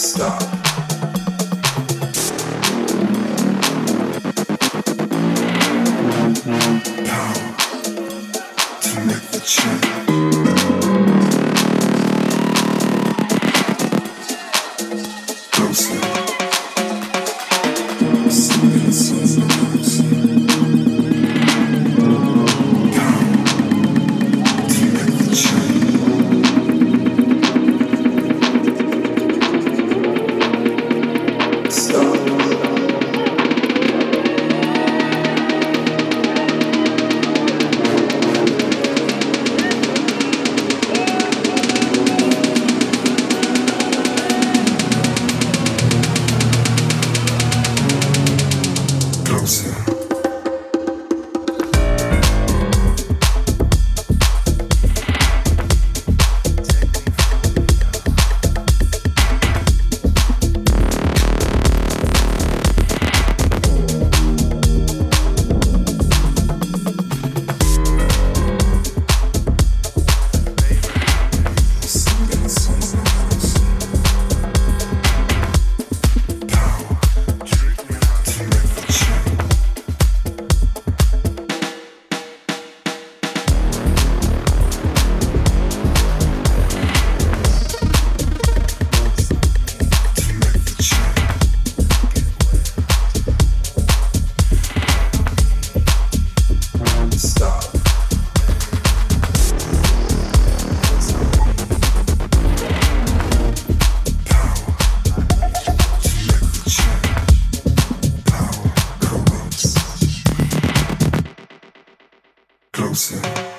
stop. House.